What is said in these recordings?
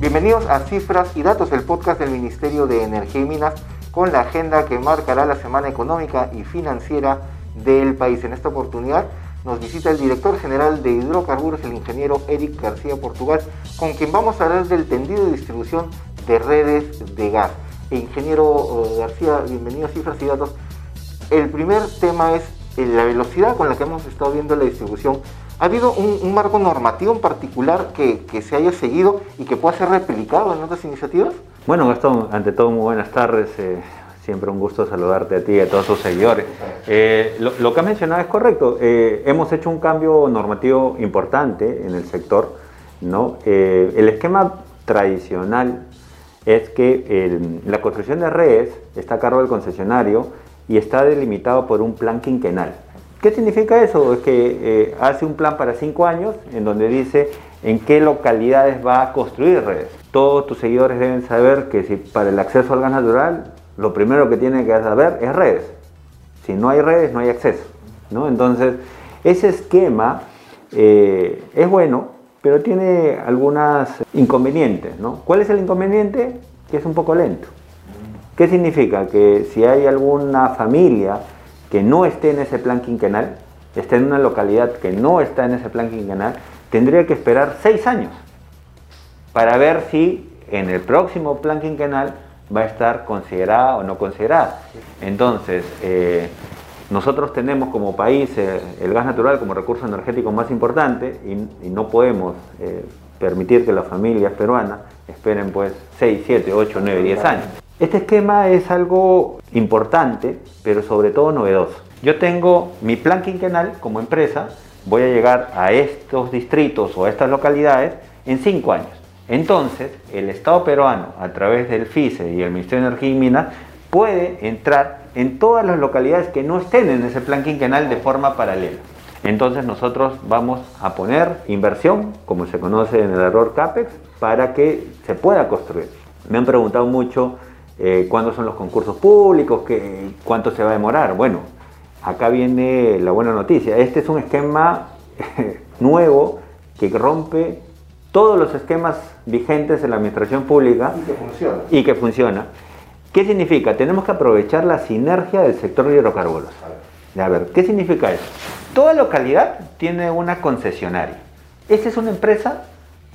Bienvenidos a Cifras y Datos, el podcast del Ministerio de Energía y Minas con la agenda que marcará la semana económica y financiera del país. En esta oportunidad nos visita el director general de hidrocarburos, el ingeniero Eric García Portugal, con quien vamos a hablar del tendido de distribución de redes de gas. Ingeniero eh, García, bienvenido a Cifras y Datos. El primer tema es eh, la velocidad con la que hemos estado viendo la distribución ¿Ha habido un, marco normativo en particular que, se haya seguido y que pueda ser replicado en otras iniciativas? Bueno, Gastón, ante todo muy buenas tardes. Eh, siempre un gusto saludarte a ti y a todos tus seguidores. Lo, que has mencionado es correcto. Hemos hecho un cambio normativo importante en el sector. ¿no? el esquema tradicional es que la construcción de redes está a cargo del concesionario y está delimitado por un plan quinquenal. ¿Qué significa eso? Es que eh, hace un plan para cinco años en donde dice en qué localidades va a construir redes. Todos tus seguidores deben saber que para el acceso al gas natural, lo primero que tienen que saber es redes. Si no hay redes, no hay acceso. ¿no? Entonces, ese esquema eh, es bueno, pero tiene algunos inconvenientes. ¿no? ¿Cuál es el inconveniente? Que es un poco lento. ¿Qué significa? Que si hay alguna familia que no esté en ese plan quinquenal, esté en una localidad que no está en ese plan quinquenal, tendría que esperar seis años para ver si en el próximo plan quinquenal va a estar considerada o no considerada. Entonces, eh, nosotros tenemos como país eh, el gas natural como recurso energético más importante y, no podemos eh, permitir que las familias peruanas esperen pues 6, 7, 8, 9, 10 años. Este esquema es algo importante, pero sobre todo novedoso. Yo tengo mi plan quinquenal como empresa, voy a llegar a estos distritos o a estas localidades en cinco años. Entonces, el Estado peruano, a través del FICE y el Ministerio de Energía y Minas, puede entrar en todas las localidades que no estén en ese plan quinquenal de forma paralela. Entonces nosotros vamos a poner inversión, como se conoce en el error CAPEX, para que se pueda construir. Me han preguntado mucho eh, cuándo son los concursos públicos, qué, cuánto se va a demorar. Bueno, acá viene la buena noticia. Este es un esquema nuevo que rompe todos los esquemas vigentes en la administración pública y que funciona. Y que funciona. ¿Qué significa? Tenemos que aprovechar la sinergia del sector de hidrocarburos. A ver, ¿qué significa eso? Toda localidad tiene una concesionaria. Esa es una empresa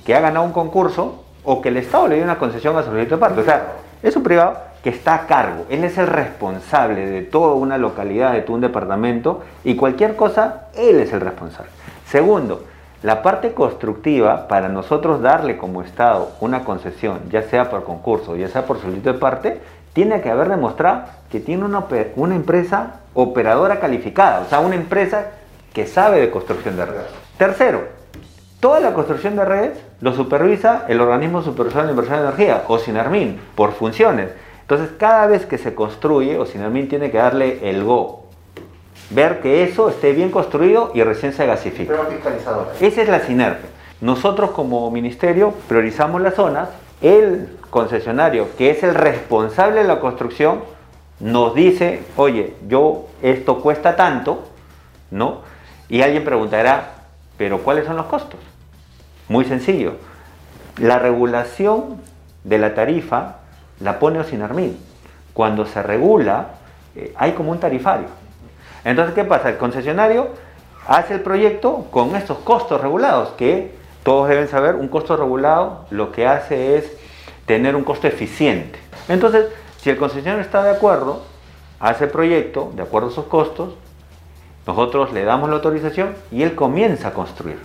que ha ganado un concurso o que el Estado le dio una concesión a su de parte. O sea, es un privado que está a cargo. Él es el responsable de toda una localidad, de todo un departamento y cualquier cosa, él es el responsable. Segundo, la parte constructiva, para nosotros darle como Estado una concesión, ya sea por concurso, ya sea por solicitud de parte, tiene que haber demostrado que tiene una, una empresa operadora calificada, o sea, una empresa que sabe de construcción de redes. Tercero, Toda la construcción de redes lo supervisa el organismo supervisor de inversión de energía, o SINARMIN, por funciones. Entonces, cada vez que se construye, o SINARMIN tiene que darle el go. Ver que eso esté bien construido y recién se gasifica. Esa es la sinergia. Nosotros como ministerio priorizamos las zonas. El concesionario, que es el responsable de la construcción, nos dice, oye, yo esto cuesta tanto, ¿no? Y alguien preguntará, pero ¿cuáles son los costos? Muy sencillo. La regulación de la tarifa la pone Osinarmil. Cuando se regula, eh, hay como un tarifario. Entonces, ¿qué pasa? El concesionario hace el proyecto con estos costos regulados, que todos deben saber, un costo regulado lo que hace es tener un costo eficiente. Entonces, si el concesionario está de acuerdo, hace el proyecto de acuerdo a sus costos, nosotros le damos la autorización y él comienza a construir.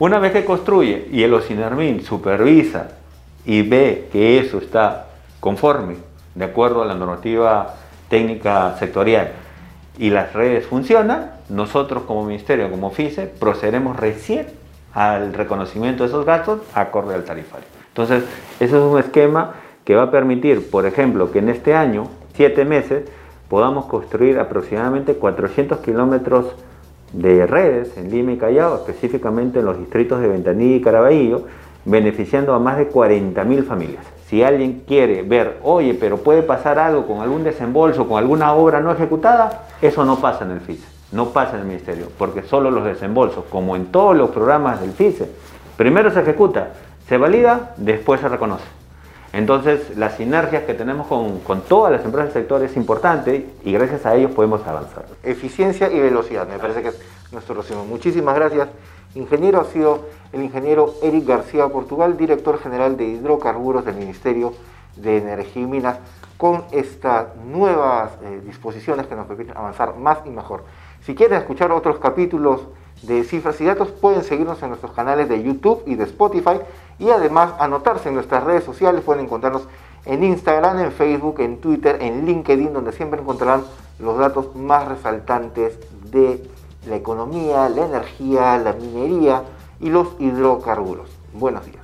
Una vez que construye y el OSINERMIN supervisa y ve que eso está conforme, de acuerdo a la normativa técnica sectorial, y las redes funcionan, nosotros como ministerio, como FICE, procederemos recién al reconocimiento de esos gastos acorde al tarifario. Entonces, ese es un esquema que va a permitir, por ejemplo, que en este año, siete meses, podamos construir aproximadamente 400 kilómetros de redes en Lima y Callao, específicamente en los distritos de Ventanilla y Caraballo, beneficiando a más de 40.000 familias. si alguien quiere ver, oye, pero puede pasar algo con algún desembolso, con alguna obra no ejecutada, eso no pasa en el FICE, no pasa en el Ministerio, porque solo los desembolsos, como en todos los programas del FICE, primero se ejecuta, se valida, después se reconoce. Entonces, las sinergias que tenemos con, con, todas las empresas del sector es importante y gracias a ellos podemos avanzar. Eficiencia y velocidad, me parece que es nuestro resumen. Muchísimas gracias. Ingeniero ha sido el ingeniero Eric García Portugal, director general de hidrocarburos del Ministerio de Energía y Minas, con estas nuevas eh, disposiciones que nos permiten avanzar más y mejor. Si quieren escuchar otros capítulos de cifras y datos, pueden seguirnos en nuestros canales de YouTube y de Spotify y además anotarse en nuestras redes sociales, pueden encontrarnos en Instagram, en Facebook, en Twitter, en LinkedIn, donde siempre encontrarán los datos más resaltantes de la economía, la energía, la minería y los hidrocarburos. Buenos días.